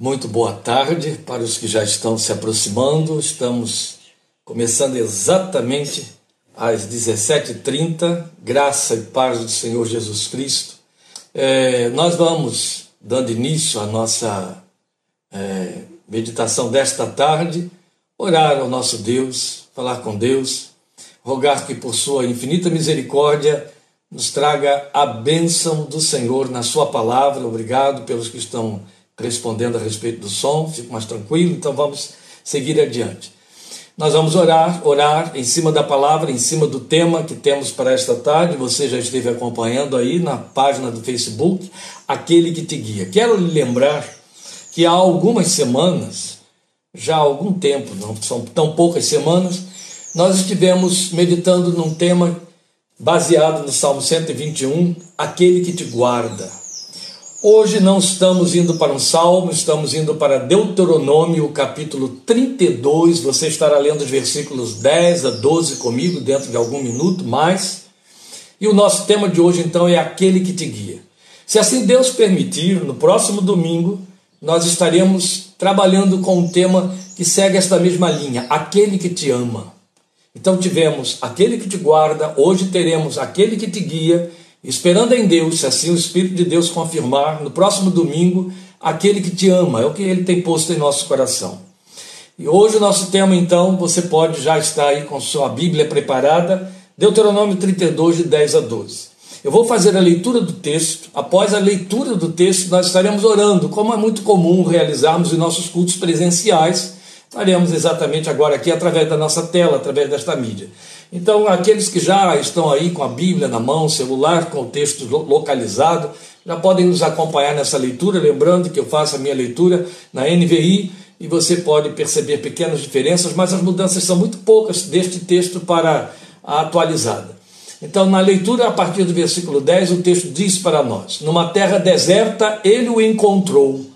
Muito boa tarde para os que já estão se aproximando. Estamos começando exatamente às 17h30. Graça e paz do Senhor Jesus Cristo. É, nós vamos dando início à nossa é, meditação desta tarde, orar ao nosso Deus, falar com Deus, rogar que por sua infinita misericórdia nos traga a bênção do Senhor na sua palavra. Obrigado pelos que estão respondendo a respeito do som, fico mais tranquilo, então vamos seguir adiante. Nós vamos orar, orar em cima da palavra, em cima do tema que temos para esta tarde. Você já esteve acompanhando aí na página do Facebook, aquele que te guia. Quero lhe lembrar que há algumas semanas, já há algum tempo, não são tão poucas semanas, nós estivemos meditando num tema baseado no Salmo 121, aquele que te guarda. Hoje não estamos indo para um salmo, estamos indo para Deuteronômio, capítulo 32. Você estará lendo os versículos 10 a 12 comigo dentro de algum minuto mais. E o nosso tema de hoje então é aquele que te guia. Se assim Deus permitir, no próximo domingo nós estaremos trabalhando com um tema que segue esta mesma linha, aquele que te ama. Então tivemos aquele que te guarda, hoje teremos aquele que te guia esperando em Deus, se assim o Espírito de Deus confirmar, no próximo domingo, aquele que te ama, é o que ele tem posto em nosso coração. E hoje o nosso tema, então, você pode já estar aí com sua Bíblia preparada, Deuteronômio 32, de 10 a 12. Eu vou fazer a leitura do texto. Após a leitura do texto, nós estaremos orando, como é muito comum realizarmos em nossos cultos presenciais. Faremos exatamente agora aqui através da nossa tela, através desta mídia. Então, aqueles que já estão aí com a Bíblia na mão, celular, com o texto localizado, já podem nos acompanhar nessa leitura. Lembrando que eu faço a minha leitura na NVI e você pode perceber pequenas diferenças, mas as mudanças são muito poucas deste texto para a atualizada. Então, na leitura, a partir do versículo 10, o texto diz para nós: Numa terra deserta ele o encontrou,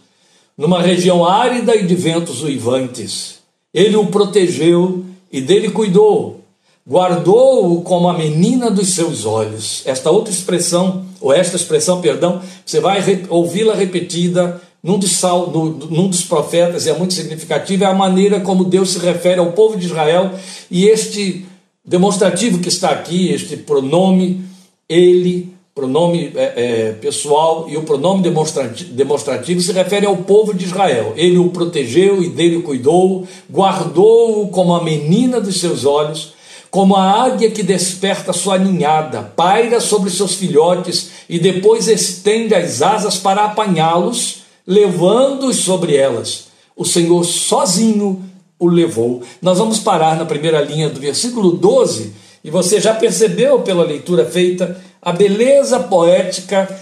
numa região árida e de ventos uivantes. Ele o protegeu e dele cuidou guardou-o como a menina dos seus olhos. Esta outra expressão, ou esta expressão, perdão, você vai ouvi-la repetida num dos, sal, no, num dos profetas, e é muito significativa, é a maneira como Deus se refere ao povo de Israel, e este demonstrativo que está aqui, este pronome, ele, pronome é, é, pessoal e o pronome demonstrativo, demonstrativo se refere ao povo de Israel. Ele o protegeu e dele cuidou, guardou-o como a menina dos seus olhos, como a águia que desperta sua ninhada, paira sobre seus filhotes e depois estende as asas para apanhá-los, levando-os sobre elas. O Senhor sozinho o levou. Nós vamos parar na primeira linha do versículo 12, e você já percebeu pela leitura feita a beleza poética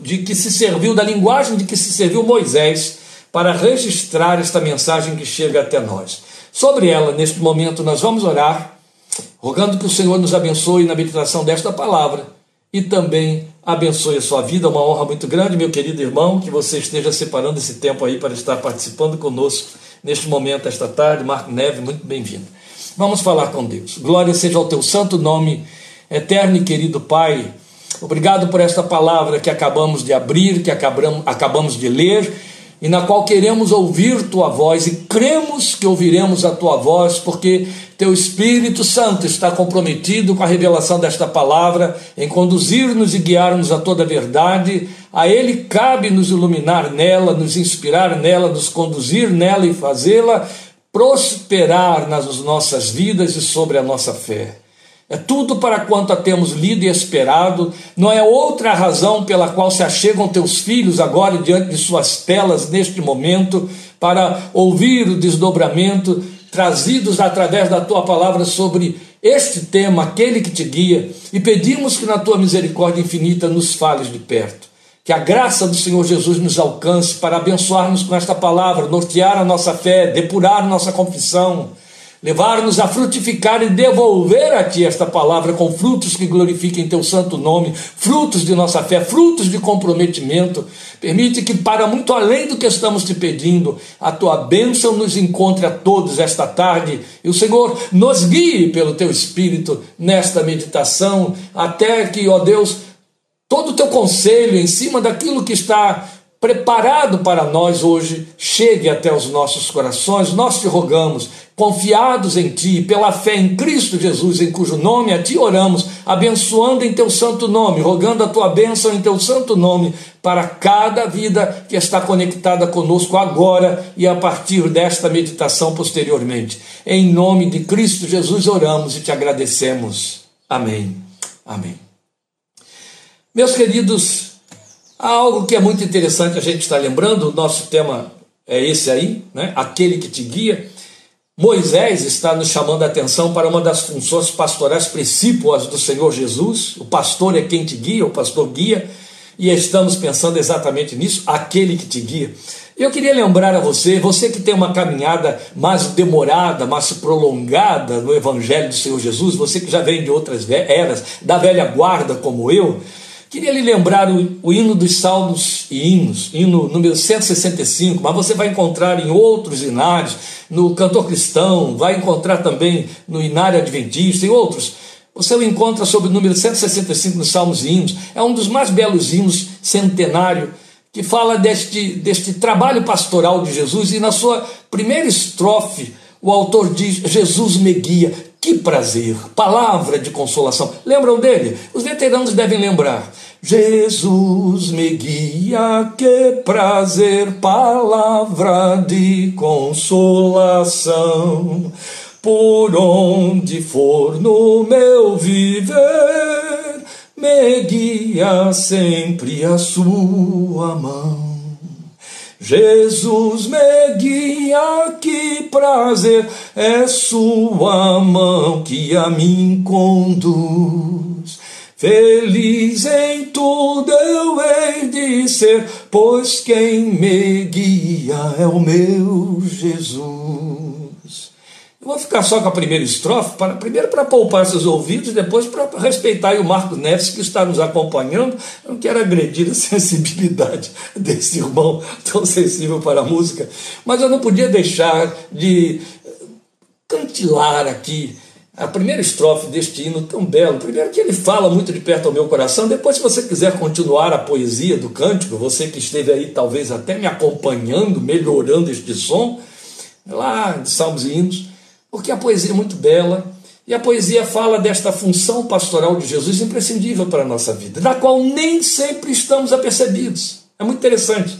de que se serviu, da linguagem de que se serviu Moisés para registrar esta mensagem que chega até nós. Sobre ela, neste momento, nós vamos orar rogando que o Senhor nos abençoe na meditação desta palavra e também abençoe a sua vida. Uma honra muito grande, meu querido irmão, que você esteja separando esse tempo aí para estar participando conosco neste momento, esta tarde. Marco Neve, muito bem-vindo. Vamos falar com Deus. Glória seja ao teu santo nome, eterno e querido Pai. Obrigado por esta palavra que acabamos de abrir, que acabamos de ler e na qual queremos ouvir tua voz e cremos que ouviremos a tua voz, porque teu Espírito Santo está comprometido com a revelação desta palavra, em conduzir-nos e guiar-nos a toda a verdade. A Ele cabe nos iluminar nela, nos inspirar nela, nos conduzir nela e fazê-la prosperar nas nossas vidas e sobre a nossa fé. É tudo para quanto temos lido e esperado, não é outra razão pela qual se achegam teus filhos agora diante de suas telas neste momento, para ouvir o desdobramento trazidos através da tua palavra sobre este tema, aquele que te guia, e pedimos que na tua misericórdia infinita nos fales de perto. Que a graça do Senhor Jesus nos alcance para abençoarmos com esta palavra, nortear a nossa fé, depurar nossa confissão levar-nos a frutificar e devolver a Ti esta palavra com frutos que glorifiquem Teu santo nome, frutos de nossa fé, frutos de comprometimento. Permite que, para muito além do que estamos te pedindo, a Tua bênção nos encontre a todos esta tarde e o Senhor nos guie pelo Teu Espírito nesta meditação, até que, ó Deus, todo o Teu conselho em cima daquilo que está preparado para nós hoje chegue até os nossos corações. Nós te rogamos, confiados em Ti, pela fé em Cristo Jesus, em cujo nome a Ti oramos, abençoando em Teu santo nome, rogando a Tua bênção em Teu santo nome para cada vida que está conectada conosco agora e a partir desta meditação posteriormente. Em nome de Cristo Jesus oramos e te agradecemos. Amém. Amém. Meus queridos, há algo que é muito interessante a gente estar lembrando, o nosso tema é esse aí, né? aquele que te guia. Moisés está nos chamando a atenção para uma das funções pastorais principais do Senhor Jesus. O pastor é quem te guia, o pastor guia, e estamos pensando exatamente nisso, aquele que te guia. Eu queria lembrar a você, você que tem uma caminhada mais demorada, mais prolongada no Evangelho do Senhor Jesus, você que já vem de outras eras, da velha guarda como eu, Queria lhe lembrar o, o, hino dos salmos e hinos, hino número 165, mas você vai encontrar em outros hinários, no cantor cristão, vai encontrar também no inário adventista e outros. Você o encontra sob o número 165 nos salmos e hinos. É um dos mais belos hinos centenário que fala deste, deste trabalho pastoral de Jesus e na sua primeira estrofe o autor diz: Jesus me guia. Que prazer, palavra de consolação. Lembram dele? Os veteranos devem lembrar. Jesus me guia, que prazer, palavra de consolação. Por onde for no meu viver, me guia sempre a sua mão. Jesus me guia, que prazer é sua mão que a mim conduz. Feliz em tudo eu hei de ser, pois quem me guia é o meu Jesus. Eu vou ficar só com a primeira estrofe, para, primeiro para poupar seus ouvidos, depois para respeitar o Marcos Neves que está nos acompanhando. Eu não quero agredir a sensibilidade desse irmão tão sensível para a música, mas eu não podia deixar de cantilar aqui a primeira estrofe deste hino tão belo. Primeiro que ele fala muito de perto ao meu coração. Depois, se você quiser continuar a poesia do cântico, você que esteve aí talvez até me acompanhando, melhorando este som, lá de Salmos e Hinos porque a poesia é muito bela e a poesia fala desta função pastoral de Jesus imprescindível para a nossa vida, da qual nem sempre estamos apercebidos. É muito interessante.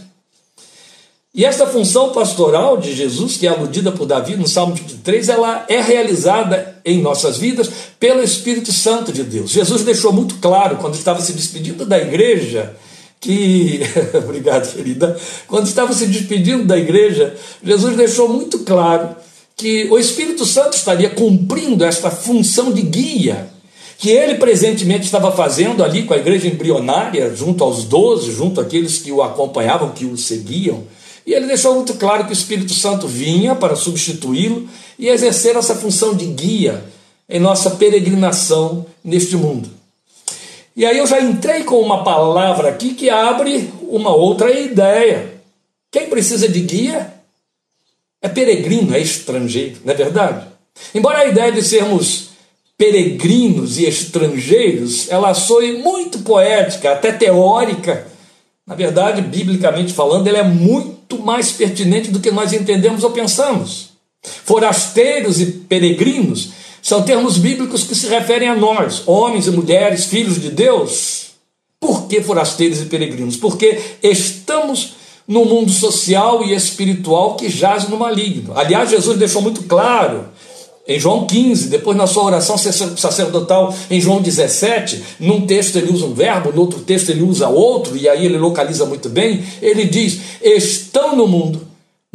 E esta função pastoral de Jesus, que é aludida por Davi no Salmo 23, ela é realizada em nossas vidas pelo Espírito Santo de Deus. Jesus deixou muito claro, quando estava se despedindo da igreja, que. Obrigado, querida. Quando estava se despedindo da igreja, Jesus deixou muito claro que o Espírito Santo estaria cumprindo esta função de guia que ele presentemente estava fazendo ali com a igreja embrionária, junto aos doze, junto àqueles que o acompanhavam, que o seguiam. E ele deixou muito claro que o Espírito Santo vinha para substituí-lo e exercer essa função de guia em nossa peregrinação neste mundo. E aí eu já entrei com uma palavra aqui que abre uma outra ideia. Quem precisa de guia é peregrino, é estrangeiro, não é verdade? Embora a ideia de sermos peregrinos e estrangeiros, ela soe muito poética, até teórica, na verdade, biblicamente falando, ela é muito mais pertinente do que nós entendemos ou pensamos. Forasteiros e peregrinos são termos bíblicos que se referem a nós, homens e mulheres, filhos de Deus. Por que forasteiros e peregrinos? Porque estamos no mundo social e espiritual que jaz no maligno. Aliás, Jesus deixou muito claro em João 15, depois na sua oração sacerdotal em João 17, num texto ele usa um verbo, no outro texto ele usa outro, e aí ele localiza muito bem. Ele diz: Estão no mundo,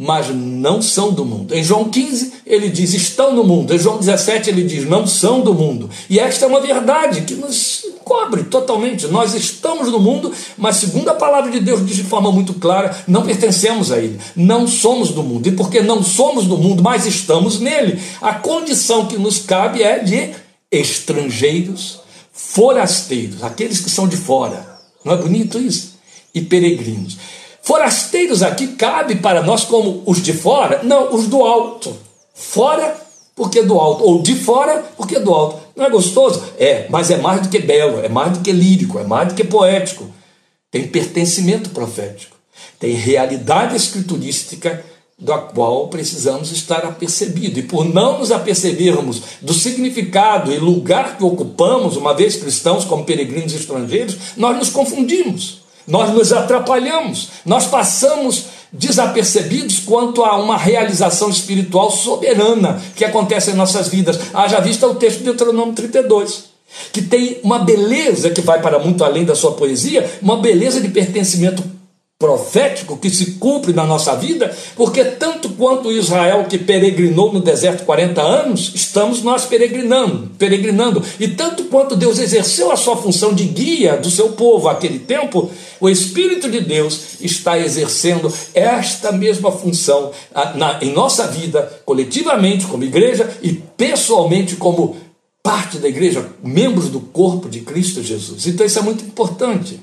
mas não são do mundo. Em João 15, ele diz: estão no mundo. Em João 17, ele diz: não são do mundo. E esta é uma verdade que nos cobre totalmente. Nós estamos no mundo, mas, segundo a palavra de Deus diz de forma muito clara, não pertencemos a ele. Não somos do mundo. E porque não somos do mundo, mas estamos nele, a condição que nos cabe é de estrangeiros, forasteiros, aqueles que são de fora. Não é bonito isso? E peregrinos. Forasteiros aqui cabe para nós como os de fora? Não, os do alto. Fora porque do alto, ou de fora porque do alto. Não é gostoso? É, mas é mais do que belo, é mais do que lírico, é mais do que poético. Tem pertencimento profético. tem realidade escriturística da qual precisamos estar apercebidos. E por não nos apercebermos do significado e lugar que ocupamos, uma vez cristãos como peregrinos estrangeiros, nós nos confundimos, nós nos atrapalhamos, nós passamos desapercebidos quanto a uma realização espiritual soberana que acontece em nossas vidas. Haja vista o texto de Deuteronômio 32 que tem uma beleza que vai para muito além da sua poesia, uma beleza de pertencimento profético que se cumpre na nossa vida, porque tanto quanto Israel que peregrinou no deserto 40 anos, estamos nós peregrinando, peregrinando, e tanto quanto Deus exerceu a sua função de guia do seu povo aquele tempo, o Espírito de Deus está exercendo esta mesma função na, em nossa vida, coletivamente, como igreja, e pessoalmente, como parte da igreja, membros do corpo de Cristo Jesus. Então isso é muito importante.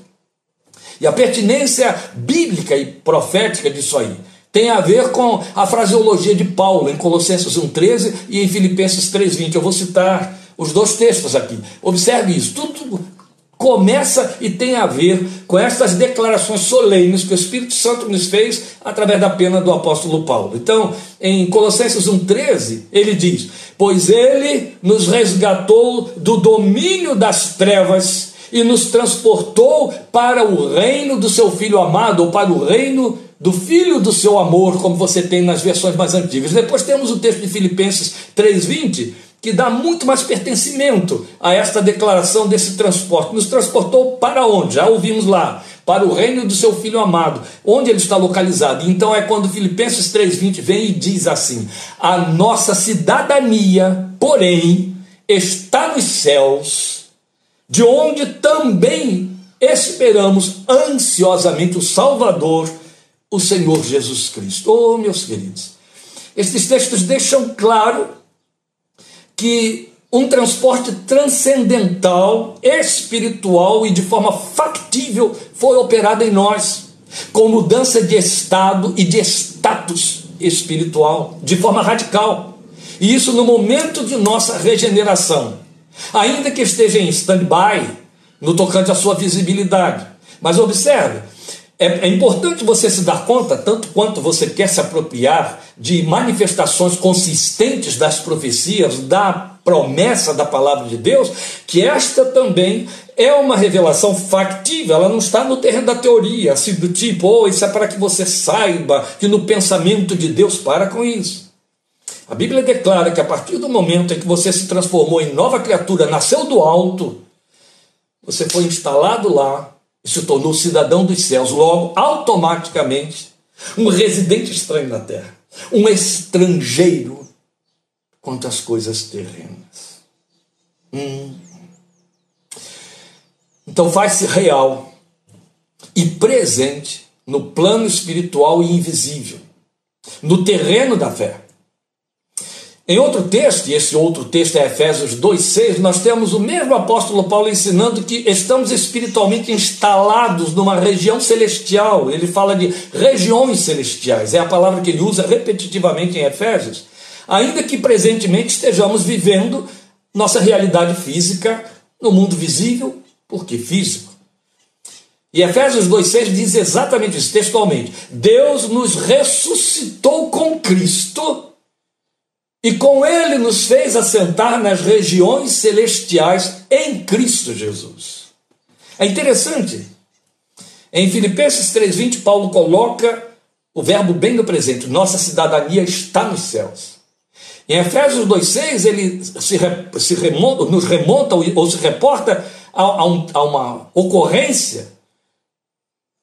E a pertinência bíblica e profética disso aí tem a ver com a fraseologia de Paulo em Colossenses 1,13 e em Filipenses 3,20. Eu vou citar os dois textos aqui. Observe isso. Tudo começa e tem a ver com estas declarações solenes que o Espírito Santo nos fez através da pena do apóstolo Paulo. Então, em Colossenses 1,13, ele diz: Pois ele nos resgatou do domínio das trevas e nos transportou para o reino do seu filho amado, ou para o reino do filho do seu amor, como você tem nas versões mais antigas. Depois temos o texto de Filipenses 3:20, que dá muito mais pertencimento a esta declaração desse transporte. Nos transportou para onde? Já ouvimos lá, para o reino do seu filho amado, onde ele está localizado. Então é quando Filipenses 3:20 vem e diz assim: "A nossa cidadania, porém, está nos céus, de onde também esperamos ansiosamente o Salvador, o Senhor Jesus Cristo. Oh, meus queridos, estes textos deixam claro que um transporte transcendental, espiritual e de forma factível foi operado em nós, com mudança de estado e de status espiritual, de forma radical. E isso no momento de nossa regeneração ainda que esteja em stand-by no tocante à sua visibilidade. Mas observe, é, é, importante você se dar conta, tanto quanto você quer se apropriar de manifestações consistentes das profecias, da promessa da palavra de Deus, que esta também é uma revelação factível, ela não está no terreno da teoria, assim do tipo, oh, isso é para que você saiba que no pensamento de Deus para com isso. A Bíblia declara que a partir do momento em que você se transformou em nova criatura, nasceu do alto, você foi instalado lá e se tornou cidadão dos céus, logo, automaticamente, um residente estranho na terra, um estrangeiro quanto às coisas terrenas. Hum. Então faz-se real e presente no plano espiritual e invisível, no terreno da fé. Em outro texto, e esse outro texto é Efésios 2,6, nós temos o mesmo apóstolo Paulo ensinando que estamos espiritualmente instalados numa região celestial. Ele fala de regiões celestiais, é a palavra que ele usa repetitivamente em Efésios. Ainda que presentemente estejamos vivendo nossa realidade física no mundo visível, porque físico. E Efésios 2,6 diz exatamente isso textualmente: Deus nos ressuscitou com Cristo e com ele nos fez assentar nas regiões celestiais em Cristo Jesus. É interessante. Em Filipenses 3:20 Paulo coloca o verbo bem no presente, nossa cidadania está nos céus. Em Efésios 2,6 ele se, se remonta, nos remonta ou se reporta a, a, um, a uma ocorrência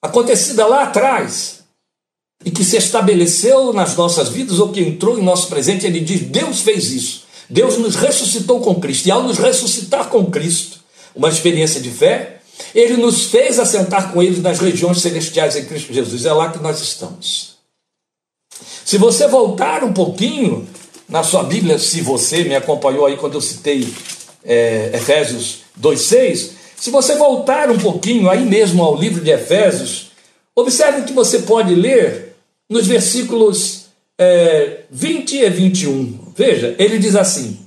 acontecida lá atrás, e que se estabeleceu nas nossas vidas ou que entrou em nosso presente, ele diz: Deus fez isso. Deus nos ressuscitou com Cristo. E ao nos ressuscitar com Cristo, uma experiência de fé, ele nos fez assentar com ele nas regiões celestiais em Cristo Jesus. É lá que nós estamos. Se você voltar um pouquinho na sua Bíblia, se você me acompanhou aí quando eu citei é, Efésios 2,6, se você voltar um pouquinho aí mesmo ao livro de Efésios, observe que você pode ler nos versículos é, 20 e 21. Veja, ele diz assim,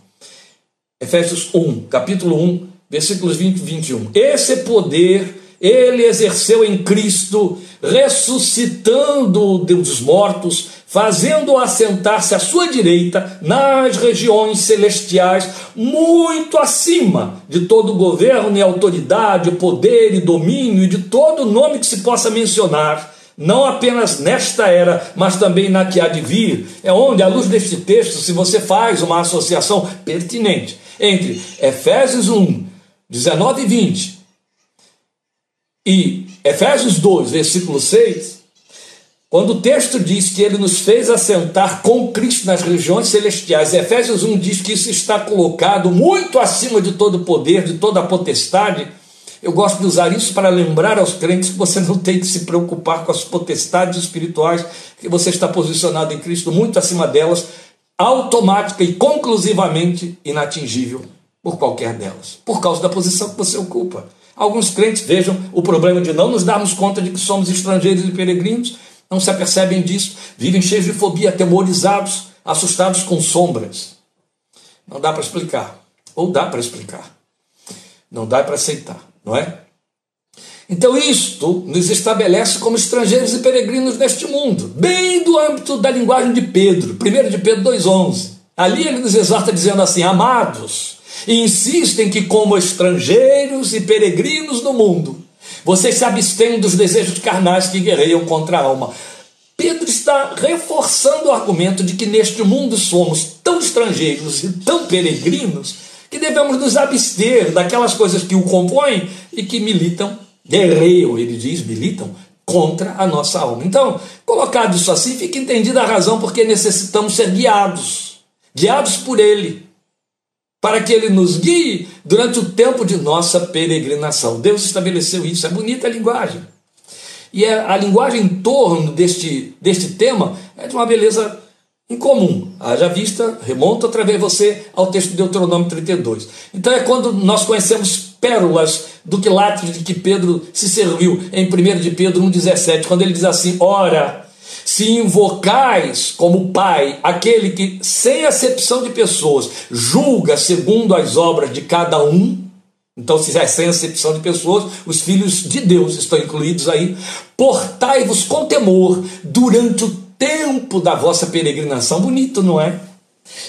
Efésios 1, capítulo 1, versículos 20 e 21. Esse poder ele exerceu em Cristo, ressuscitando dos mortos, fazendo-o assentar-se à sua direita nas regiões celestiais, muito acima de todo governo e autoridade, poder e domínio e de todo nome que se possa mencionar não apenas nesta era, mas também na que há de vir, é onde, à luz deste texto, se você faz uma associação pertinente entre Efésios 1, 19 e 20 e Efésios 2, versículo 6, quando o texto diz que ele nos fez assentar com Cristo nas regiões celestiais, Efésios 1 diz que isso está colocado muito acima de todo poder, de toda a potestade eu gosto de usar isso para lembrar aos crentes que você não tem que se preocupar com as potestades espirituais, que você está posicionado em Cristo muito acima delas, automática e conclusivamente inatingível por qualquer delas, por causa da posição que você ocupa. Alguns crentes vejam o problema de não nos darmos conta de que somos estrangeiros e peregrinos, não se apercebem disso, vivem cheios de fobia, atemorizados, assustados com sombras. Não dá para explicar, ou dá para explicar, não dá para aceitar não é? Então, isto nos estabelece como estrangeiros e peregrinos neste mundo, bem do âmbito da linguagem de Pedro, 1 de Pedro 2,11. Ali ele nos exorta dizendo assim: Amados, insistem que, como estrangeiros e peregrinos no mundo, vocês se abstenham dos desejos carnais que guerreiam contra a alma. Pedro está reforçando o argumento de que neste mundo somos tão estrangeiros e tão peregrinos que devemos nos abster daquelas coisas que o compõem e que militam, guerreiam, ele diz, militam contra a nossa alma. Então, colocado isso assim, fica entendida a razão porque necessitamos ser guiados, guiados por ele, para que ele nos guie durante o tempo de nossa peregrinação. Deus estabeleceu isso, é bonita a linguagem. E é, a linguagem em torno deste, deste tema é de uma beleza incomum. Haja vista, remonta outra vez você ao texto de Deuteronômio 32. Então é quando nós conhecemos pérolas do quilates de que Pedro se serviu em 1 de Pedro 1,17, quando ele diz assim: Ora, se invocais como Pai aquele que, sem acepção de pessoas, julga segundo as obras de cada um, então, se é sem acepção de pessoas, os filhos de Deus estão incluídos aí. Portai-vos com temor durante o tempo da vossa peregrinação. Bonito, não é?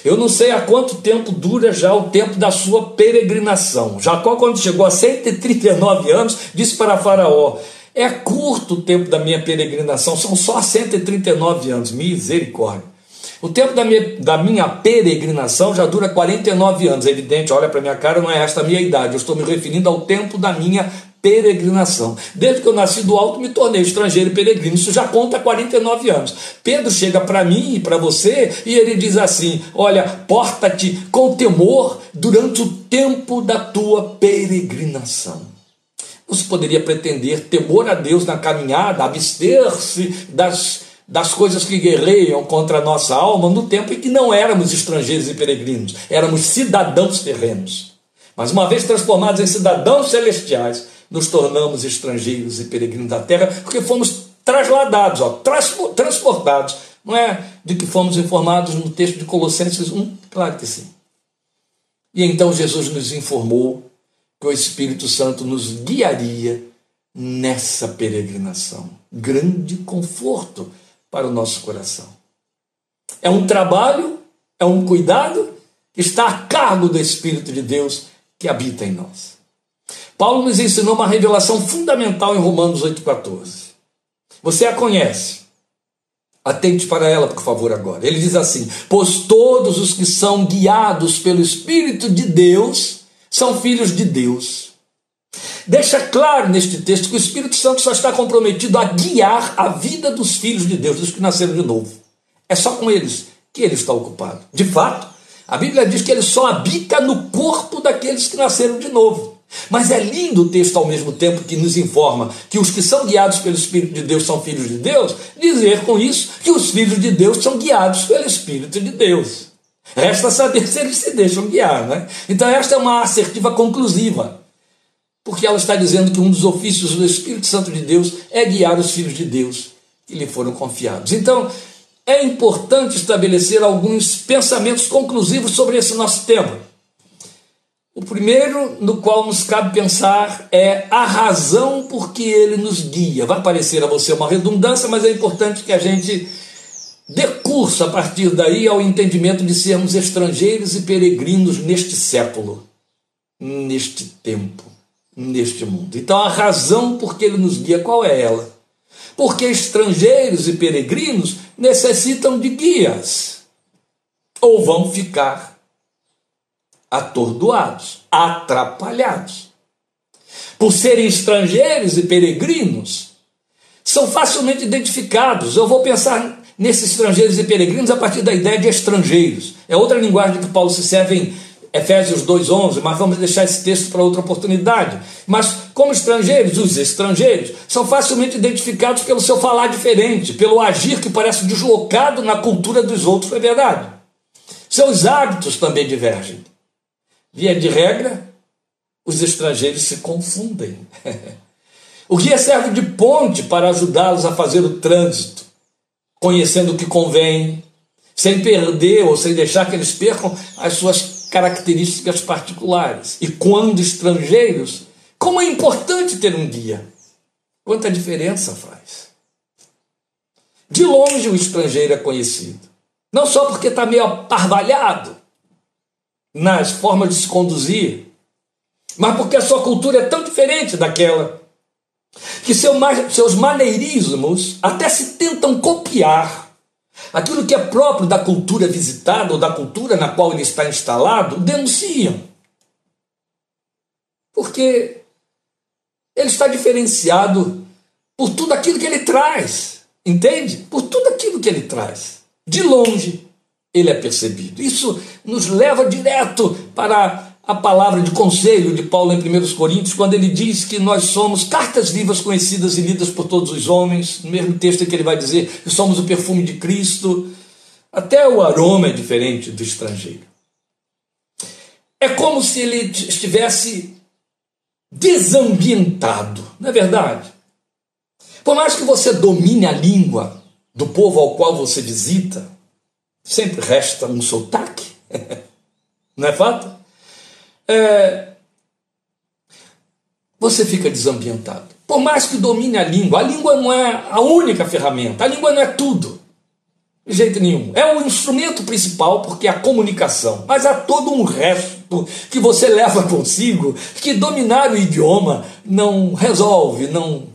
Eu não sei há quanto tempo dura já o tempo da sua peregrinação. Jacó, quando chegou a 139 anos, disse para Faraó: É curto o tempo da minha peregrinação, são só 139 anos, misericórdia. O tempo da minha, da minha peregrinação já dura 49 anos. É evidente, olha para minha cara, não é esta a minha idade. Eu estou me referindo ao tempo da minha peregrinação. Desde que eu nasci do alto, me tornei estrangeiro e peregrino. Isso já conta 49 anos. Pedro chega para mim e para você e ele diz assim: Olha, porta-te com temor durante o tempo da tua peregrinação. Se poderia pretender temor a Deus na caminhada, abster-se das, das coisas que guerreiam contra a nossa alma no tempo em que não éramos estrangeiros e peregrinos, éramos cidadãos terrenos. Mas uma vez transformados em cidadãos celestiais, nos tornamos estrangeiros e peregrinos da terra, porque fomos trasladados, ó, transportados. Não é de que fomos informados no texto de Colossenses 1? Claro que sim. E então Jesus nos informou que o Espírito Santo nos guiaria nessa peregrinação. Grande conforto para o nosso coração. É um trabalho, é um cuidado que está a cargo do Espírito de Deus que habita em nós. Paulo nos ensinou uma revelação fundamental em Romanos 8,14. Você a conhece. Atente para ela, por favor, agora. Ele diz assim: Pois todos os que são guiados pelo Espírito de Deus são filhos de Deus. Deixa claro neste texto que o Espírito Santo só está comprometido a guiar a vida dos filhos de Deus, dos que nasceram de novo. É só com eles que ele está ocupado. De fato, a Bíblia diz que ele só habita no corpo daqueles que nasceram de novo. Mas é lindo o texto ao mesmo tempo que nos informa que os que são guiados pelo Espírito de Deus são filhos de Deus, dizer com isso que os filhos de Deus são guiados pelo Espírito de Deus. Resta saber se eles se deixam guiar, né? Então, esta é uma assertiva conclusiva, porque ela está dizendo que um dos ofícios do Espírito Santo de Deus é guiar os filhos de Deus que lhe foram confiados. Então, é importante estabelecer alguns pensamentos conclusivos sobre esse nosso tema. O primeiro, no qual nos cabe pensar, é a razão por que ele nos guia. Vai parecer a você uma redundância, mas é importante que a gente dê curso a partir daí ao entendimento de sermos estrangeiros e peregrinos neste século, neste tempo, neste mundo. Então, a razão por que ele nos guia, qual é ela? Porque estrangeiros e peregrinos necessitam de guias, ou vão ficar atordoados, atrapalhados. Por serem estrangeiros e peregrinos, são facilmente identificados. Eu vou pensar nesses estrangeiros e peregrinos a partir da ideia de estrangeiros. É outra linguagem que Paulo se serve em Efésios 2,11, mas vamos deixar esse texto para outra oportunidade. Mas, como estrangeiros, os estrangeiros são facilmente identificados pelo seu falar diferente, pelo agir que parece deslocado na cultura dos outros, é verdade. Seus hábitos também divergem. Via de regra, os estrangeiros se confundem. o guia serve de ponte para ajudá-los a fazer o trânsito, conhecendo o que convém, sem perder ou sem deixar que eles percam as suas características particulares. E quando estrangeiros, como é importante ter um guia. Quanta diferença faz. De longe o estrangeiro é conhecido. Não só porque está meio aparvalhado, nas formas de se conduzir, mas porque a sua cultura é tão diferente daquela que seus maneirismos até se tentam copiar aquilo que é próprio da cultura visitada ou da cultura na qual ele está instalado, denunciam. Porque ele está diferenciado por tudo aquilo que ele traz, entende? Por tudo aquilo que ele traz. De longe, ele é percebido. Isso nos leva direto para a palavra de conselho de Paulo em 1 Coríntios, quando ele diz que nós somos cartas vivas conhecidas e lidas por todos os homens, no mesmo texto que ele vai dizer que somos o perfume de Cristo, até o aroma é diferente do estrangeiro. É como se ele estivesse desambientado, não é verdade? Por mais que você domine a língua do povo ao qual você visita, sempre resta um sotaque. Não é fato? É, você fica desambientado. Por mais que domine a língua, a língua não é a única ferramenta, a língua não é tudo. De jeito nenhum. É o instrumento principal porque é a comunicação. Mas há todo um resto que você leva consigo que dominar o idioma não resolve, não,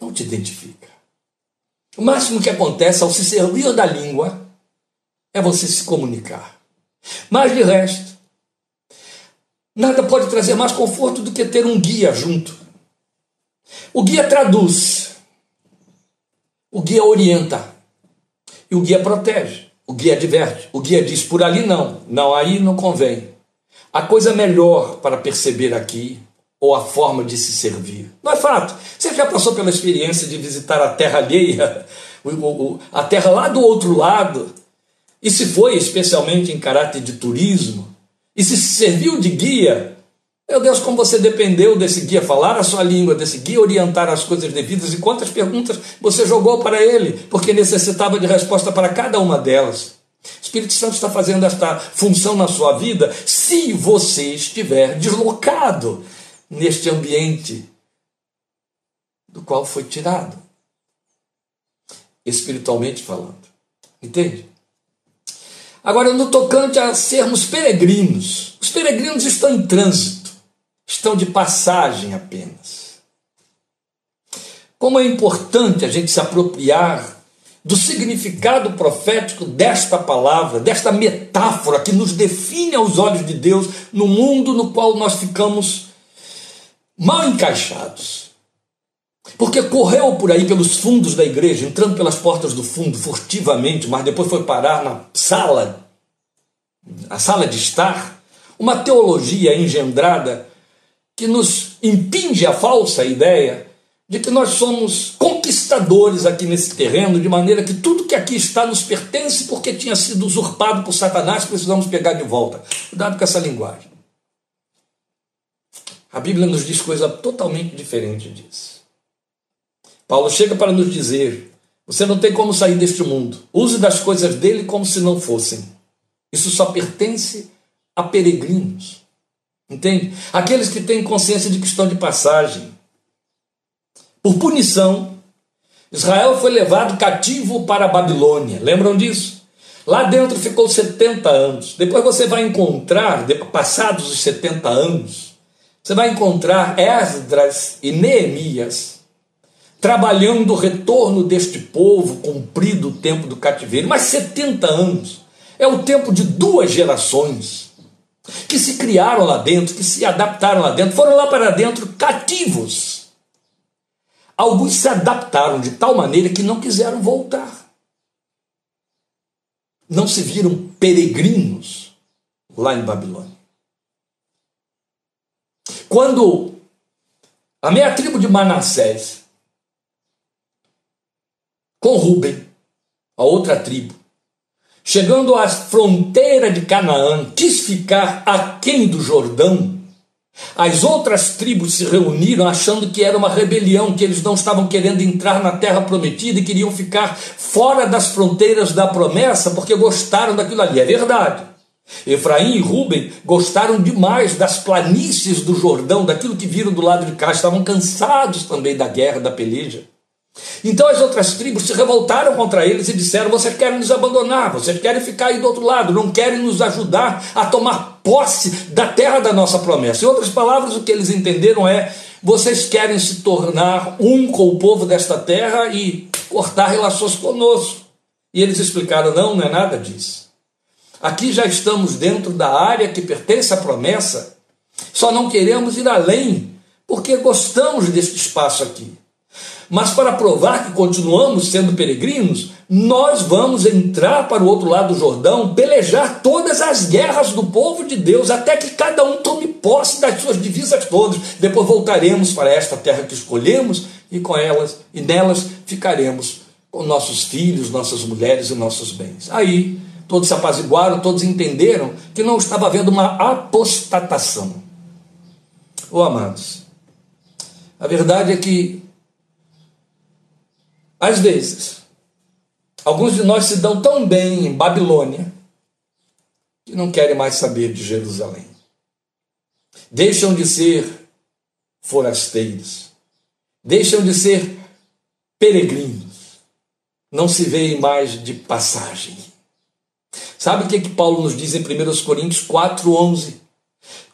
não te identifica. O máximo que acontece ao se servir da língua é você se comunicar. Mas de resto, nada pode trazer mais conforto do que ter um guia junto. O guia traduz, o guia orienta e o guia protege, o guia adverte, o guia diz por ali não, não aí não convém. A coisa melhor para perceber aqui ou a forma de se servir. Não é fato. Você já passou pela experiência de visitar a terra alheia, a terra lá do outro lado, e se foi especialmente em caráter de turismo, e se serviu de guia, meu Deus, como você dependeu desse guia falar a sua língua, desse guia orientar as coisas devidas e quantas perguntas você jogou para ele, porque necessitava de resposta para cada uma delas. O Espírito Santo está fazendo esta função na sua vida se você estiver deslocado neste ambiente do qual foi tirado, espiritualmente falando. Entende? Agora, no tocante a sermos peregrinos, os peregrinos estão em trânsito, estão de passagem apenas. Como é importante a gente se apropriar do significado profético desta palavra, desta metáfora que nos define aos olhos de Deus no mundo no qual nós ficamos mal encaixados. Porque correu por aí pelos fundos da igreja, entrando pelas portas do fundo furtivamente, mas depois foi parar na sala, a sala de estar, uma teologia engendrada que nos impinge a falsa ideia de que nós somos conquistadores aqui nesse terreno, de maneira que tudo que aqui está nos pertence porque tinha sido usurpado por Satanás, precisamos pegar de volta. Cuidado com essa linguagem. A Bíblia nos diz coisa totalmente diferente disso. Paulo chega para nos dizer: você não tem como sair deste mundo. Use das coisas dele como se não fossem. Isso só pertence a peregrinos. Entende? Aqueles que têm consciência de que estão de passagem. Por punição, Israel foi levado cativo para a Babilônia. Lembram disso? Lá dentro ficou 70 anos. Depois você vai encontrar, passados os 70 anos, você vai encontrar Esdras e Neemias trabalhando o retorno deste povo, cumprido o tempo do cativeiro. Mas 70 anos é o tempo de duas gerações que se criaram lá dentro, que se adaptaram lá dentro, foram lá para dentro cativos. Alguns se adaptaram de tal maneira que não quiseram voltar não se viram peregrinos lá em Babilônia. Quando a meia tribo de Manassés, com Ruben, a outra tribo, chegando à fronteira de Canaã, quis ficar aquém do Jordão, as outras tribos se reuniram achando que era uma rebelião, que eles não estavam querendo entrar na terra prometida e queriam ficar fora das fronteiras da promessa porque gostaram daquilo ali. É verdade. Efraim e Ruben gostaram demais das planícies do Jordão, daquilo que viram do lado de cá, estavam cansados também da guerra, da peleja. Então as outras tribos se revoltaram contra eles e disseram: Vocês querem nos abandonar, vocês querem ficar aí do outro lado, não querem nos ajudar a tomar posse da terra da nossa promessa. Em outras palavras, o que eles entenderam é: vocês querem se tornar um com o povo desta terra e cortar relações conosco. E eles explicaram: Não, não é nada disso. Aqui já estamos dentro da área que pertence à promessa, só não queremos ir além, porque gostamos deste espaço aqui. Mas para provar que continuamos sendo peregrinos, nós vamos entrar para o outro lado do Jordão, pelejar todas as guerras do povo de Deus, até que cada um tome posse das suas divisas todas. Depois voltaremos para esta terra que escolhemos e com elas e nelas ficaremos com nossos filhos, nossas mulheres e nossos bens. Aí todos se apaziguaram, todos entenderam que não estava havendo uma apostatação. Oh, amados, a verdade é que às vezes, alguns de nós se dão tão bem em Babilônia que não querem mais saber de Jerusalém. Deixam de ser forasteiros, deixam de ser peregrinos, não se veem mais de passagem. Sabe o que, que Paulo nos diz em 1 Coríntios 4,11?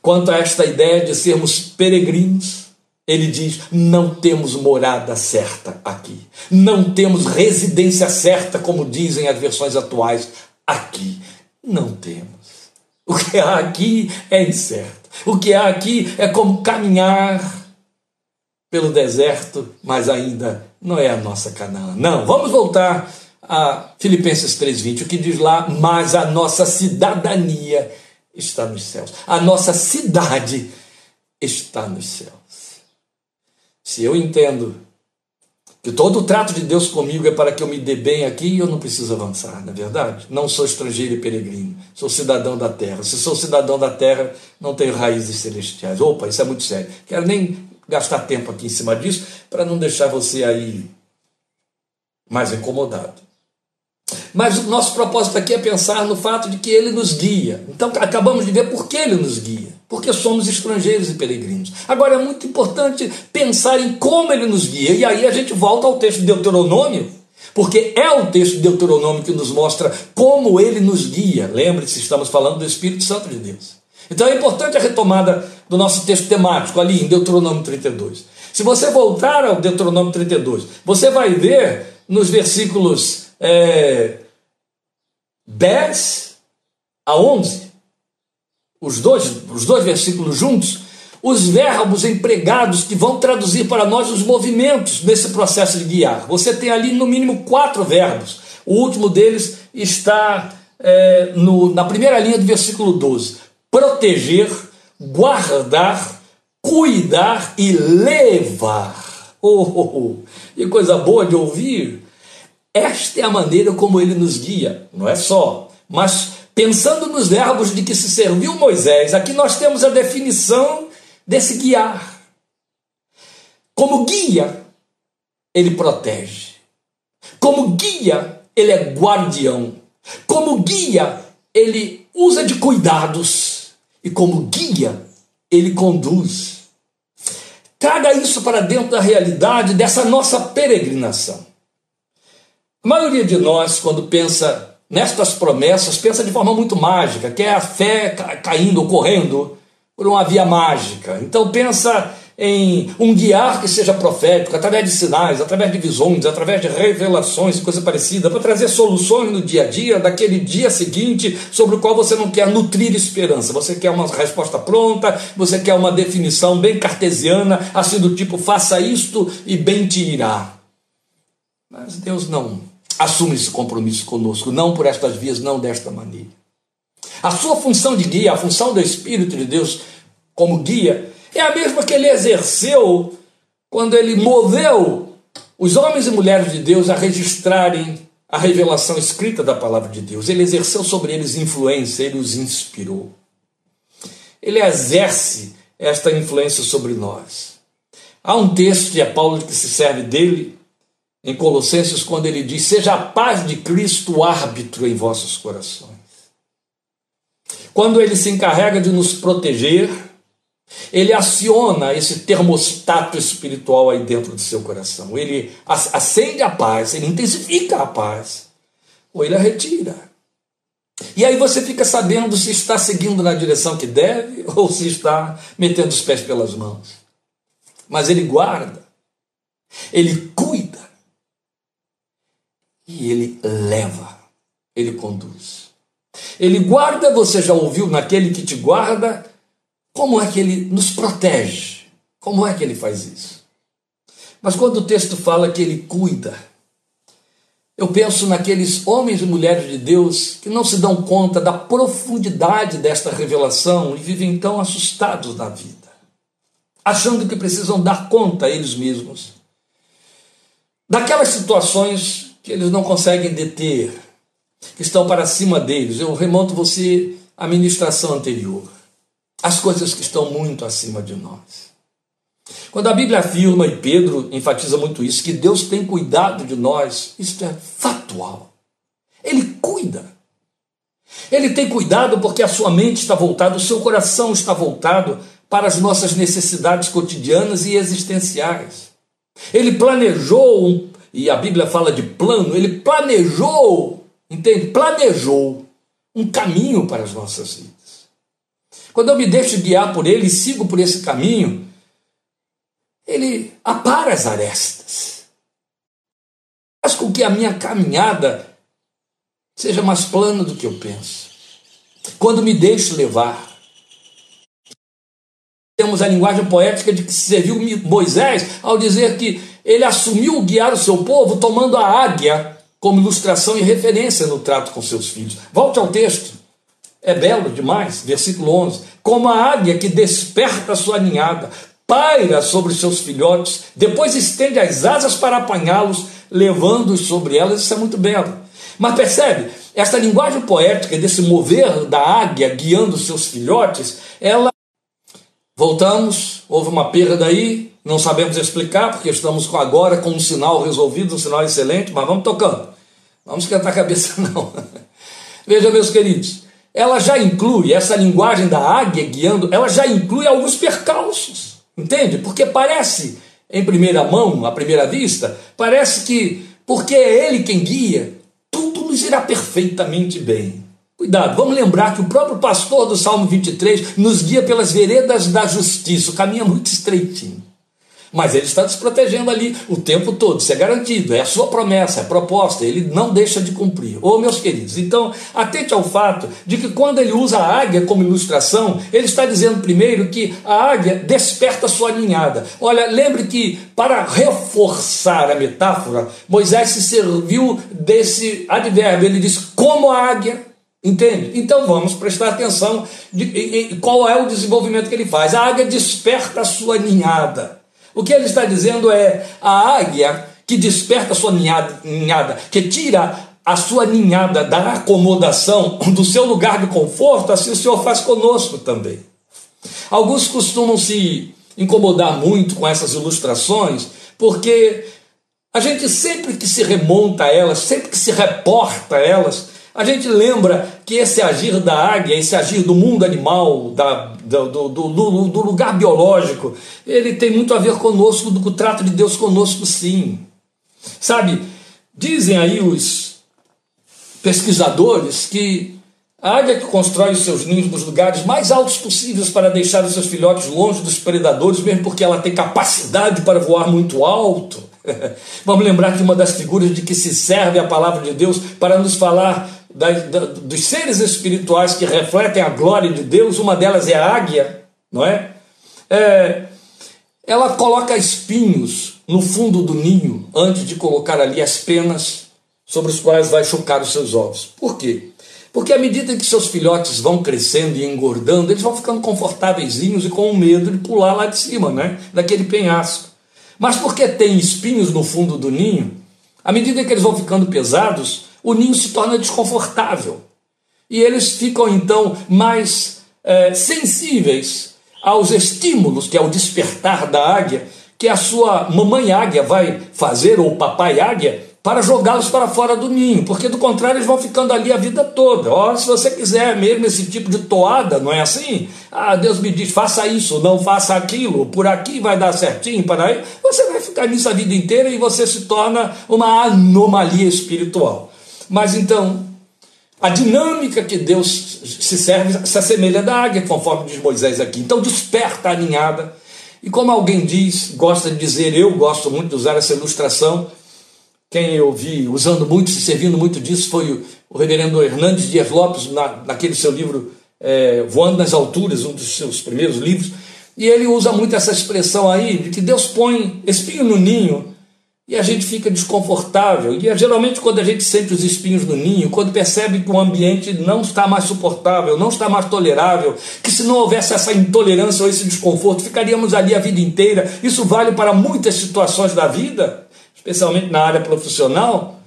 Quanto a esta ideia de sermos peregrinos, ele diz: não temos morada certa aqui, não temos residência certa, como dizem as versões atuais, aqui. Não temos. O que há aqui é incerto. O que há aqui é como caminhar pelo deserto, mas ainda não é a nossa Canaã. Não, vamos voltar a Filipenses 3:20, o que diz lá, mas a nossa cidadania está nos céus. A nossa cidade está nos céus. Se eu entendo que todo o trato de Deus comigo é para que eu me dê bem aqui, eu não preciso avançar, não é verdade? Não sou estrangeiro e peregrino, sou cidadão da terra. Se sou cidadão da terra, não tenho raízes celestiais. Opa, isso é muito sério. Quero nem gastar tempo aqui em cima disso para não deixar você aí mais incomodado. Mas o nosso propósito aqui é pensar no fato de que ele nos guia. Então acabamos de ver por que ele nos guia. Porque somos estrangeiros e peregrinos. Agora é muito importante pensar em como ele nos guia. E aí a gente volta ao texto de Deuteronômio, porque é o texto de Deuteronômio que nos mostra como ele nos guia. Lembre-se, estamos falando do Espírito Santo de Deus. Então é importante a retomada do nosso texto temático ali em Deuteronômio 32. Se você voltar ao Deuteronômio 32, você vai ver nos versículos é, 10 a 11, os dois, os dois versículos juntos, os verbos empregados que vão traduzir para nós os movimentos nesse processo de guiar. Você tem ali no mínimo quatro verbos. O último deles está é, no, na primeira linha do versículo 12: proteger, guardar, cuidar e levar. Oh, oh, oh. Que coisa boa de ouvir! Esta é a maneira como ele nos guia, não é só, mas pensando nos verbos de que se serviu Moisés, aqui nós temos a definição desse guiar. Como guia, ele protege. Como guia, ele é guardião. Como guia, ele usa de cuidados. E como guia, ele conduz. Traga isso para dentro da realidade dessa nossa peregrinação. A maioria de nós, quando pensa nestas promessas, pensa de forma muito mágica, que é a fé caindo, correndo por uma via mágica. Então pensa em um guiar que seja profético, através de sinais, através de visões, através de revelações, coisa parecida, para trazer soluções no dia a dia, daquele dia seguinte, sobre o qual você não quer nutrir esperança. Você quer uma resposta pronta, você quer uma definição bem cartesiana, assim do tipo, faça isto e bem te irá. Mas Deus não assume esse compromisso conosco, não por estas vias, não desta maneira. A sua função de guia, a função do Espírito de Deus como guia, é a mesma que ele exerceu quando ele moveu os homens e mulheres de Deus a registrarem a revelação escrita da palavra de Deus. Ele exerceu sobre eles influência, ele os inspirou. Ele exerce esta influência sobre nós. Há um texto, e é Paulo que se serve dele, em Colossenses, quando ele diz: Seja a paz de Cristo árbitro em vossos corações. Quando ele se encarrega de nos proteger, ele aciona esse termostato espiritual aí dentro do seu coração. Ele acende a paz, ele intensifica a paz, ou ele a retira. E aí você fica sabendo se está seguindo na direção que deve ou se está metendo os pés pelas mãos. Mas ele guarda, ele cuida e ele leva, ele conduz. Ele guarda, você já ouviu naquele que te guarda, como é que ele nos protege? Como é que ele faz isso? Mas quando o texto fala que ele cuida, eu penso naqueles homens e mulheres de Deus que não se dão conta da profundidade desta revelação e vivem tão assustados na vida, achando que precisam dar conta a eles mesmos daquelas situações que eles não conseguem deter, que estão para cima deles. Eu remonto você à ministração anterior as coisas que estão muito acima de nós. Quando a Bíblia afirma, e Pedro enfatiza muito isso, que Deus tem cuidado de nós, isso é fatual. Ele cuida. Ele tem cuidado porque a sua mente está voltada, o seu coração está voltado para as nossas necessidades cotidianas e existenciais. Ele planejou, e a Bíblia fala de plano, ele planejou, entende? Planejou um caminho para as nossas vidas. Quando eu me deixo guiar por ele e sigo por esse caminho, ele apara as arestas. Faz com que a minha caminhada seja mais plana do que eu penso. Quando me deixo levar. Temos a linguagem poética de que serviu Moisés ao dizer que ele assumiu guiar o seu povo tomando a águia como ilustração e referência no trato com seus filhos. Volte ao texto. É belo demais, versículo 11. Como a águia que desperta sua ninhada, paira sobre seus filhotes, depois estende as asas para apanhá-los, levando-os sobre elas. Isso é muito belo. Mas percebe, esta linguagem poética desse mover da águia guiando seus filhotes, ela. Voltamos, houve uma perda aí, não sabemos explicar, porque estamos agora com um sinal resolvido, um sinal excelente, mas vamos tocando. Vamos esquentar a cabeça, não. Veja, meus queridos, ela já inclui, essa linguagem da águia guiando, ela já inclui alguns percalços, entende? Porque parece, em primeira mão, à primeira vista, parece que, porque é ele quem guia, tudo nos irá perfeitamente bem. Cuidado, vamos lembrar que o próprio pastor do Salmo 23 nos guia pelas veredas da justiça, o caminho é muito estreitinho. Mas ele está nos protegendo ali o tempo todo, isso é garantido, é a sua promessa, é a proposta, ele não deixa de cumprir. Ô meus queridos, então atente ao fato de que quando ele usa a águia como ilustração, ele está dizendo primeiro que a águia desperta sua ninhada. Olha, lembre que para reforçar a metáfora, Moisés se serviu desse advérbio, ele diz como a águia Entende? Então vamos prestar atenção de, qual é o desenvolvimento que ele faz. A águia desperta a sua ninhada. O que ele está dizendo é a águia que desperta a sua ninhada, ninhada, que tira a sua ninhada da acomodação, do seu lugar de conforto, assim o Senhor faz conosco também. Alguns costumam se incomodar muito com essas ilustrações, porque a gente sempre que se remonta a elas, sempre que se reporta a elas, A gente lembra que esse agir da águia, esse agir do mundo animal, da, do, do, do, do, lugar biológico, ele tem muito a ver conosco, do trato de Deus conosco, sim. Sabe, dizem aí os pesquisadores que a águia que constrói os seus ninhos nos lugares mais altos possíveis para deixar os seus filhotes longe dos predadores, mesmo porque ela tem capacidade para voar muito alto. Vamos lembrar que uma das figuras de que se serve a palavra de Deus para nos falar da, da, dos seres espirituais que refletem a glória de Deus, uma delas é a águia, não é? é ela coloca espinhos no fundo do ninho antes de colocar ali as penas sobre os quais vai chocar os seus ovos. Por quê? Porque à medida que seus filhotes vão crescendo e engordando, eles vão ficando confortáveis e com medo de pular lá de cima, né? daquele penhasco. Mas porque tem espinhos no fundo do ninho, à medida que eles vão ficando pesados, o ninho se torna desconfortável. E eles ficam então mais é, sensíveis aos estímulos, que é o despertar da águia, que a sua mamãe águia vai fazer, ou papai águia, para jogá-los para fora do ninho, porque do contrário eles vão ficando ali a vida toda. Ora, se você quiser mesmo esse tipo de toada, não é assim? Ah, Deus me diz, faça isso, não faça aquilo, por aqui vai dar certinho, para aí. Você vai ficar nisso a vida inteira e você se torna uma anomalia espiritual. Mas então, a dinâmica que Deus se serve se assemelha da águia, conforme diz Moisés aqui. Então desperta a ninhada. E como alguém diz, gosta de dizer, eu gosto muito de usar essa ilustração, quem eu vi usando muito, se servindo muito disso, foi o, reverendo Hernandes Dias Lopes, na, naquele seu livro é, Voando nas Alturas, um dos seus primeiros livros, e ele usa muito essa expressão aí, de que Deus põe espinho no ninho e a gente fica desconfortável. E é geralmente quando a gente sente os espinhos no ninho, quando percebe que o ambiente não está mais suportável, não está mais tolerável, que se não houvesse essa intolerância ou esse desconforto, ficaríamos ali a vida inteira. Isso vale para muitas situações da vida especialmente na área profissional,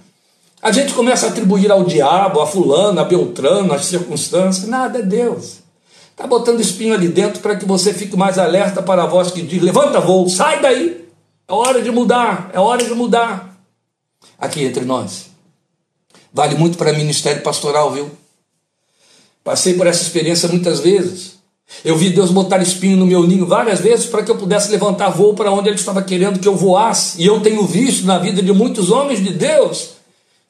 a gente começa a atribuir ao diabo, a fulano, a beltrano, as circunstâncias. Nada é Deus. Está botando espinho ali dentro para que você fique mais alerta para a voz que diz: levanta voo, sai daí. É hora de mudar, é hora de mudar. Aqui entre nós. Vale muito para ministério pastoral, viu? Passei por essa experiência muitas vezes. Eu vi Deus botar espinho no meu ninho várias vezes para que eu pudesse levantar voo para onde Ele estava querendo que eu voasse. E eu tenho visto na vida de muitos homens de Deus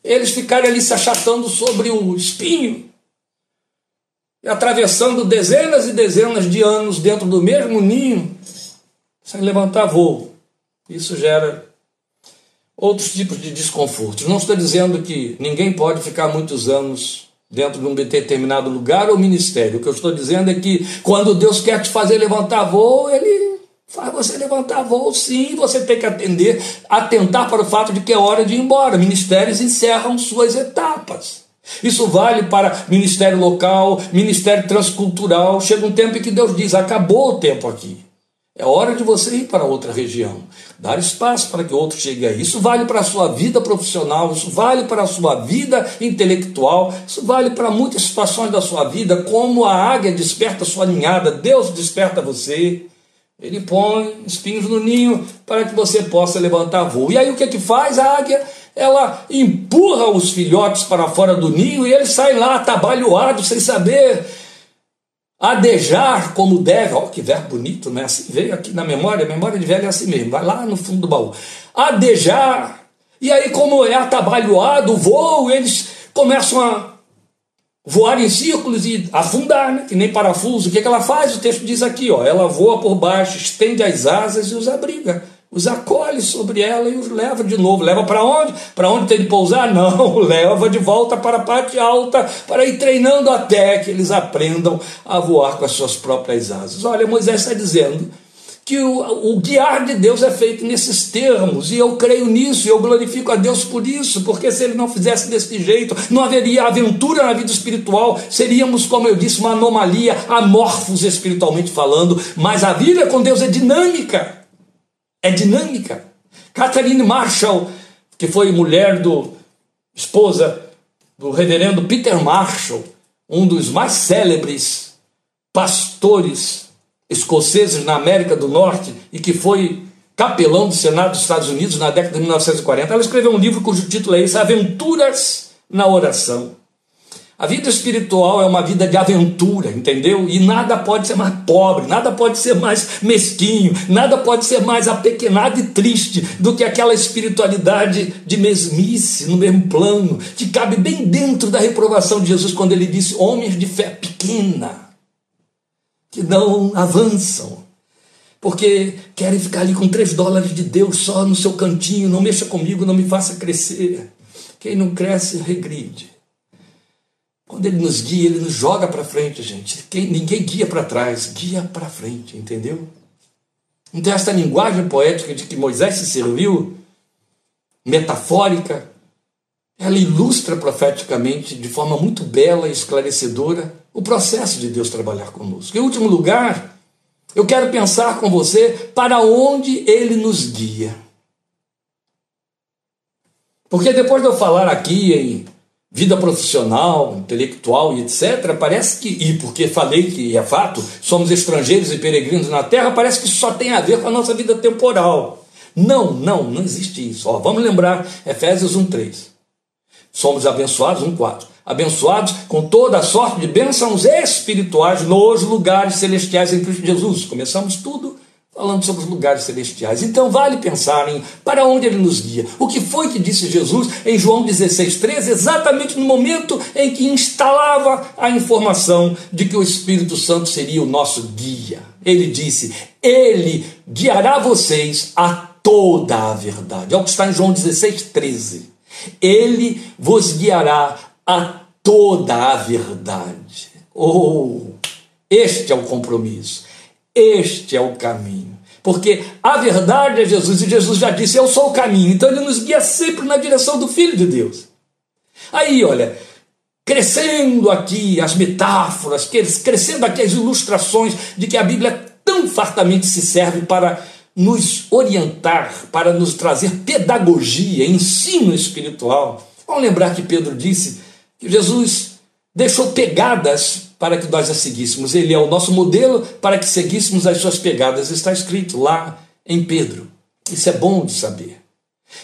eles ficarem ali se achatando sobre o espinho e atravessando dezenas e dezenas de anos dentro do mesmo ninho sem levantar voo. Isso gera outros tipos de desconfortos. Não estou dizendo que ninguém pode ficar muitos anos dentro de um determinado lugar ou ministério. O que eu estou dizendo é que quando Deus quer te fazer levantar voo, Ele faz você levantar voo, sim, você tem que atender, atentar para o fato de que é hora de ir embora. Ministérios encerram suas etapas. Isso vale para ministério local, ministério transcultural. Chega um tempo em que Deus diz: acabou o tempo aqui. É hora de você ir para outra região, dar espaço para que outro chegue aí. Isso vale para a sua vida profissional, isso vale para a sua vida intelectual, isso vale para muitas situações da sua vida, como a águia desperta sua ninhada, Deus desperta você. Ele põe espinhos no ninho para que você possa levantar voo. E aí o que é que faz a águia? Ela empurra os filhotes para fora do ninho e eles saem lá atabalhoados, sem saber adejar como deve. Olha que verbo bonito, né? Assim veio aqui na memória, a memória de velho é assim mesmo, vai lá no fundo do baú. Adejar. E aí, como é atabalhoado o voo, eles começam a voar em círculos e afundar, né? que nem parafuso. O que, é que ela faz? O texto diz aqui: ó, ela voa por baixo, estende as asas e os abriga os acolhe sobre ela e os leva de novo. Leva para onde? Para onde tem de pousar? Não, leva de volta para a parte alta para ir treinando até que eles aprendam a voar com as suas próprias asas. Olha, Moisés está dizendo que o, o, guiar de Deus é feito nesses termos, e eu creio nisso, e eu glorifico a Deus por isso, porque se ele não fizesse desse jeito, não haveria aventura na vida espiritual, seríamos, como eu disse, uma anomalia, amorfos espiritualmente falando, mas a vida com Deus é dinâmica é dinâmica. Catherine Marshall, que foi mulher do esposa do reverendo Peter Marshall, um dos mais célebres pastores escoceses na América do Norte e que foi capelão do Senado dos Estados Unidos na década de 1940. Ela escreveu um livro cujo título é esse, Aventuras na Oração. A vida espiritual é uma vida de aventura, entendeu? E nada pode ser mais pobre, nada pode ser mais mesquinho, nada pode ser mais apequenado e triste do que aquela espiritualidade de mesmice no mesmo plano, que cabe bem dentro da reprovação de Jesus quando ele disse: homens de fé pequena, que não avançam, porque querem ficar ali com três dólares de Deus só no seu cantinho, não mexa comigo, não me faça crescer. Quem não cresce, regride. Quando ele nos guia, ele nos joga para frente, gente. Ninguém guia para trás, guia para frente, entendeu? Então, esta linguagem poética de que Moisés se serviu, metafórica, ela ilustra profeticamente, de forma muito bela e esclarecedora, o processo de Deus trabalhar conosco. Em último lugar, eu quero pensar com você para onde ele nos guia. Porque depois de eu falar aqui em vida profissional, intelectual e etc., parece que, e porque falei que é fato, somos estrangeiros e peregrinos na terra, parece que só tem a ver com a nossa vida temporal. Não, não, não existe isso. Ó, vamos lembrar Efésios 1,3. Somos abençoados, 1,4. Abençoados com toda a sorte de bênçãos espirituais nos lugares celestiais em Cristo Jesus. Começamos tudo falando sobre os lugares celestiais. Então vale pensar em para onde ele nos guia. O que foi que disse Jesus em João 16, 13, exatamente no momento em que instalava a informação de que o Espírito Santo seria o nosso guia. Ele disse: Ele guiará vocês a toda a verdade. É o que está em João 16, 13. Ele vos guiará a toda a verdade. Oh, este é o compromisso. Este é o caminho. Porque a verdade é Jesus, e Jesus já disse: Eu sou o caminho. Então ele nos guia sempre na direção do Filho de Deus. Aí, olha, crescendo aqui as metáforas, crescendo aqui as ilustrações de que a Bíblia tão fartamente se serve para nos orientar, para nos trazer pedagogia, ensino espiritual. Vamos lembrar que Pedro disse que Jesus deixou pegadas para que nós a seguíssemos. Ele é o nosso modelo para que seguíssemos as suas pegadas. Está escrito lá em Pedro. Isso é bom de saber.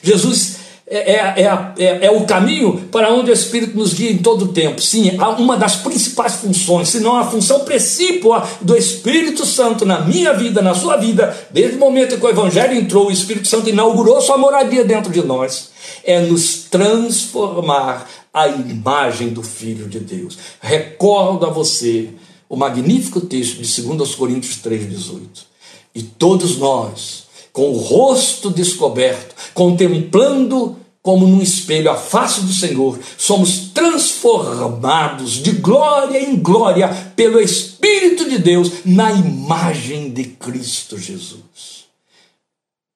Jesus é, é, é, é, o caminho para onde o Espírito nos guia em todo o tempo. Sim, uma das principais funções, se não a função principal do Espírito Santo na minha vida, na sua vida, desde o momento em que o Evangelho entrou, o Espírito Santo inaugurou sua moradia dentro de nós, é nos transformar a imagem do Filho de Deus. Recordo a você o magnífico texto de 2 Coríntios 3,18. E todos nós, com o rosto descoberto, contemplando como num espelho a face do Senhor, somos transformados de glória em glória pelo Espírito de Deus na imagem de Cristo Jesus.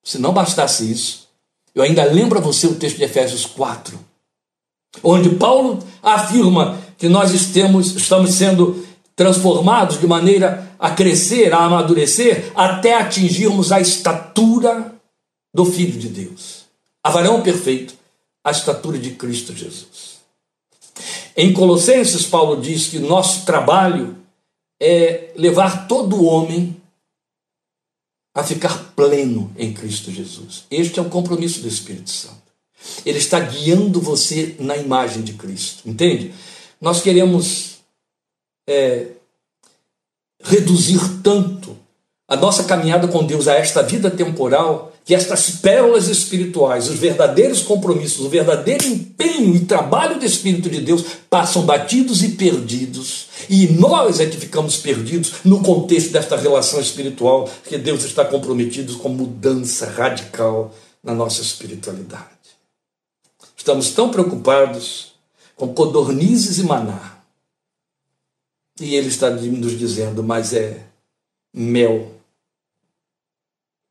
Se não bastasse isso, eu ainda lembro a você o texto de Efésios 4, onde Paulo afirma que nós estamos, estamos sendo transformados de maneira a crescer, a amadurecer, até atingirmos a estatura do Filho de Deus, a varão perfeito, a estatura de Cristo Jesus. Em Colossenses, Paulo diz que nosso trabalho é levar todo homem a ficar pleno em Cristo Jesus. Este é o compromisso do Espírito Santo. Ele está guiando você na imagem de Cristo, entende? Nós queremos é, reduzir tanto a nossa caminhada com Deus a esta vida temporal que estas pérolas espirituais, os verdadeiros compromissos, o verdadeiro empenho e trabalho do Espírito de Deus passam batidos e perdidos. E nós é que ficamos perdidos no contexto desta relação espiritual que Deus está comprometido com mudança radical na nossa espiritualidade. Estamos tão preocupados com codornizes e maná. E ele está nos dizendo, mas é mel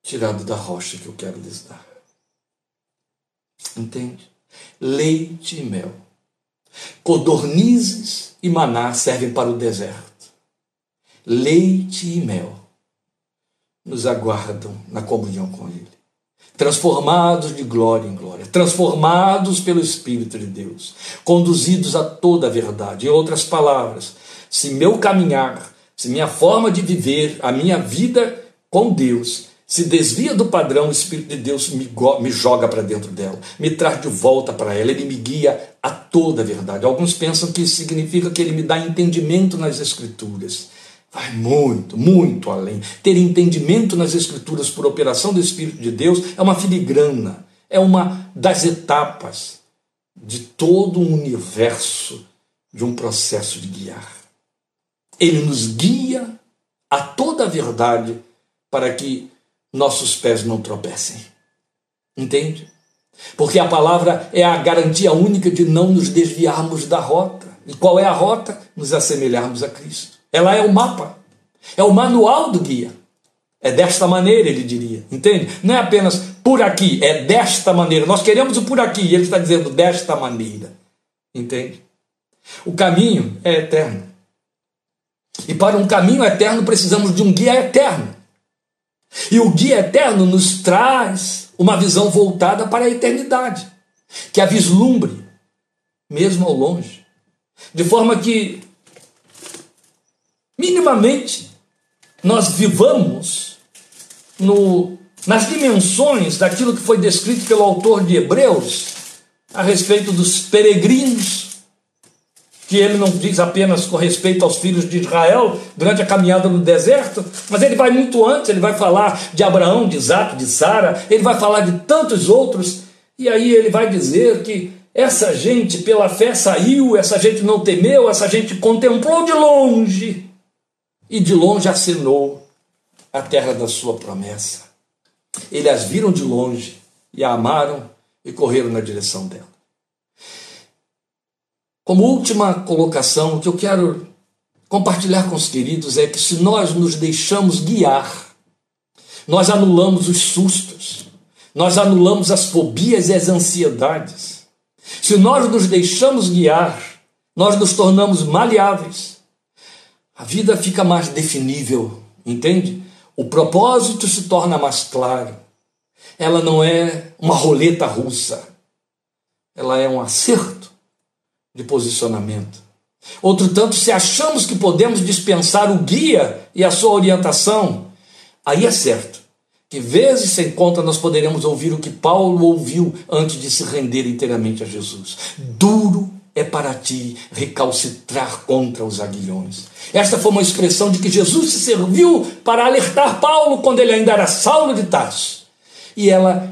tirado da rocha que eu quero lhes dar. Entende? Leite e mel. Codornizes e maná servem para o deserto. Leite e mel nos aguardam na comunhão com Ele transformados de glória em glória, transformados pelo Espírito de Deus, conduzidos a toda a verdade. Em outras palavras, se meu caminhar, se minha forma de viver, a minha vida com Deus se desvia do padrão, o Espírito de Deus me, me joga para dentro dela, me traz de volta para ela, ele me guia a toda a verdade. Alguns pensam que isso significa que ele me dá entendimento nas Escrituras. Vai muito, muito além. Ter entendimento nas Escrituras por operação do Espírito de Deus é uma filigrana, é uma das etapas de todo um universo de um processo de guiar. Ele nos guia a toda a verdade para que nossos pés não tropecem. Entende? Porque a palavra é a garantia única de não nos desviarmos da rota. E qual é a rota? Nos assemelharmos a Cristo. Ela é o mapa, é o manual do guia. É desta maneira, ele diria. Entende? Não é apenas por aqui, é desta maneira. Nós queremos o por aqui, e ele está dizendo desta maneira. Entende? O caminho é eterno. E para um caminho eterno precisamos de um guia eterno. E o guia eterno nos traz uma visão voltada para a eternidade, que a vislumbre, mesmo ao longe, de forma que, minimamente, nós vivamos no, nas dimensões daquilo que foi descrito pelo autor de Hebreus a respeito dos peregrinos que ele não diz apenas com respeito aos filhos de Israel durante a caminhada no deserto, mas ele vai muito antes, ele vai falar de Abraão, de Isaac, de Sara, ele vai falar de tantos outros, e aí ele vai dizer que essa gente pela fé saiu, essa gente não temeu, essa gente contemplou de longe e de longe acenou a terra da sua promessa. Eles as viram de longe e a amaram e correram na direção dela. Como última colocação, o que eu quero compartilhar com os queridos é que se nós nos deixamos guiar, nós anulamos os sustos, nós anulamos as fobias e as ansiedades. Se nós nos deixamos guiar, nós nos tornamos maleáveis. A vida fica mais definível, entende? O propósito se torna mais claro. Ela não é uma roleta russa, ela é um acerto de posicionamento. Outro tanto, se achamos que podemos dispensar o guia e a sua orientação, aí é certo que, vezes sem conta, nós poderemos ouvir o que Paulo ouviu antes de se render inteiramente a Jesus. Duro é para ti recalcitrar contra os aguilhões. Esta foi uma expressão de que Jesus se serviu para alertar Paulo quando ele ainda era Saulo de Tarso. E ela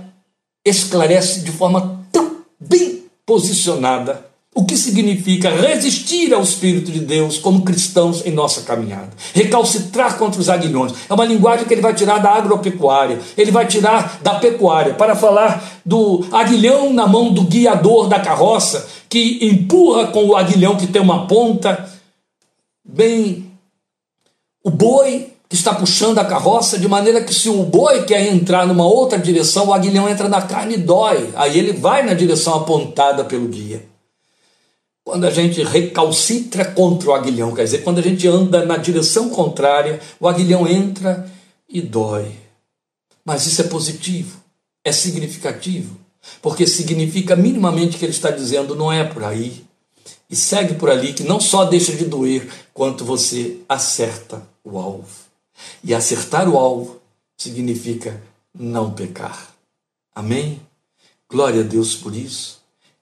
esclarece de forma tão bem posicionada o que significa resistir ao Espírito de Deus como cristãos em nossa caminhada. Recalcitrar contra os aguilhões. É uma linguagem que ele vai tirar da agropecuária, ele vai tirar da pecuária, para falar do aguilhão na mão do guiador da carroça, que empurra com o aguilhão que tem uma ponta, bem. O boi que está puxando a carroça, de maneira que se o boi quer entrar numa outra direção, o aguilhão entra na carne e dói. Aí ele vai na direção apontada pelo guia. Quando a gente recalcitra contra o aguilhão, quer dizer, quando a gente anda na direção contrária, o aguilhão entra e dói. Mas isso é positivo, é significativo, porque significa minimamente que ele está dizendo não é por aí. E segue por ali que não só deixa de doer, quanto você acerta o alvo. E acertar o alvo significa não pecar. Amém? Glória a Deus por isso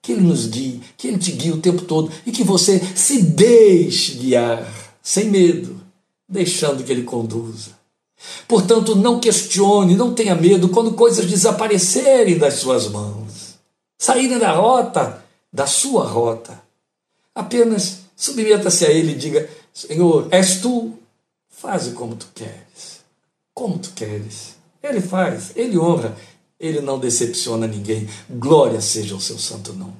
que Ele nos guie, que Ele te guie o tempo todo e que você se deixe guiar, sem medo, deixando que Ele conduza. Portanto, não questione, não tenha medo quando coisas desaparecerem das suas mãos, saírem da rota, da sua rota. Apenas submeta-se a Ele e diga: Senhor, és tu, faze como tu queres, como tu queres. Ele faz, ele honra, ele não decepciona ninguém. Glória seja o seu santo nome.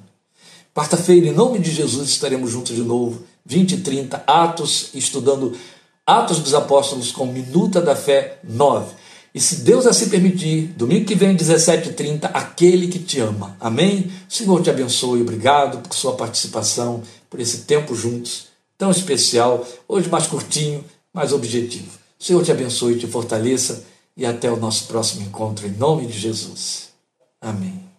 Quarta-feira, em nome de Jesus, estaremos juntos de novo, 20 e 30, Atos, estudando Atos dos Apóstolos com Minuta da Fé 9. E se Deus assim permitir, domingo que vem, 17 e 30, aquele que te ama. Amém? O Senhor te abençoe. Obrigado por sua participação, por esse tempo juntos, tão especial. Hoje mais curtinho, mais objetivo. O Senhor te abençoe e te fortaleça e até o nosso próximo encontro, em nome de Jesus. Amém.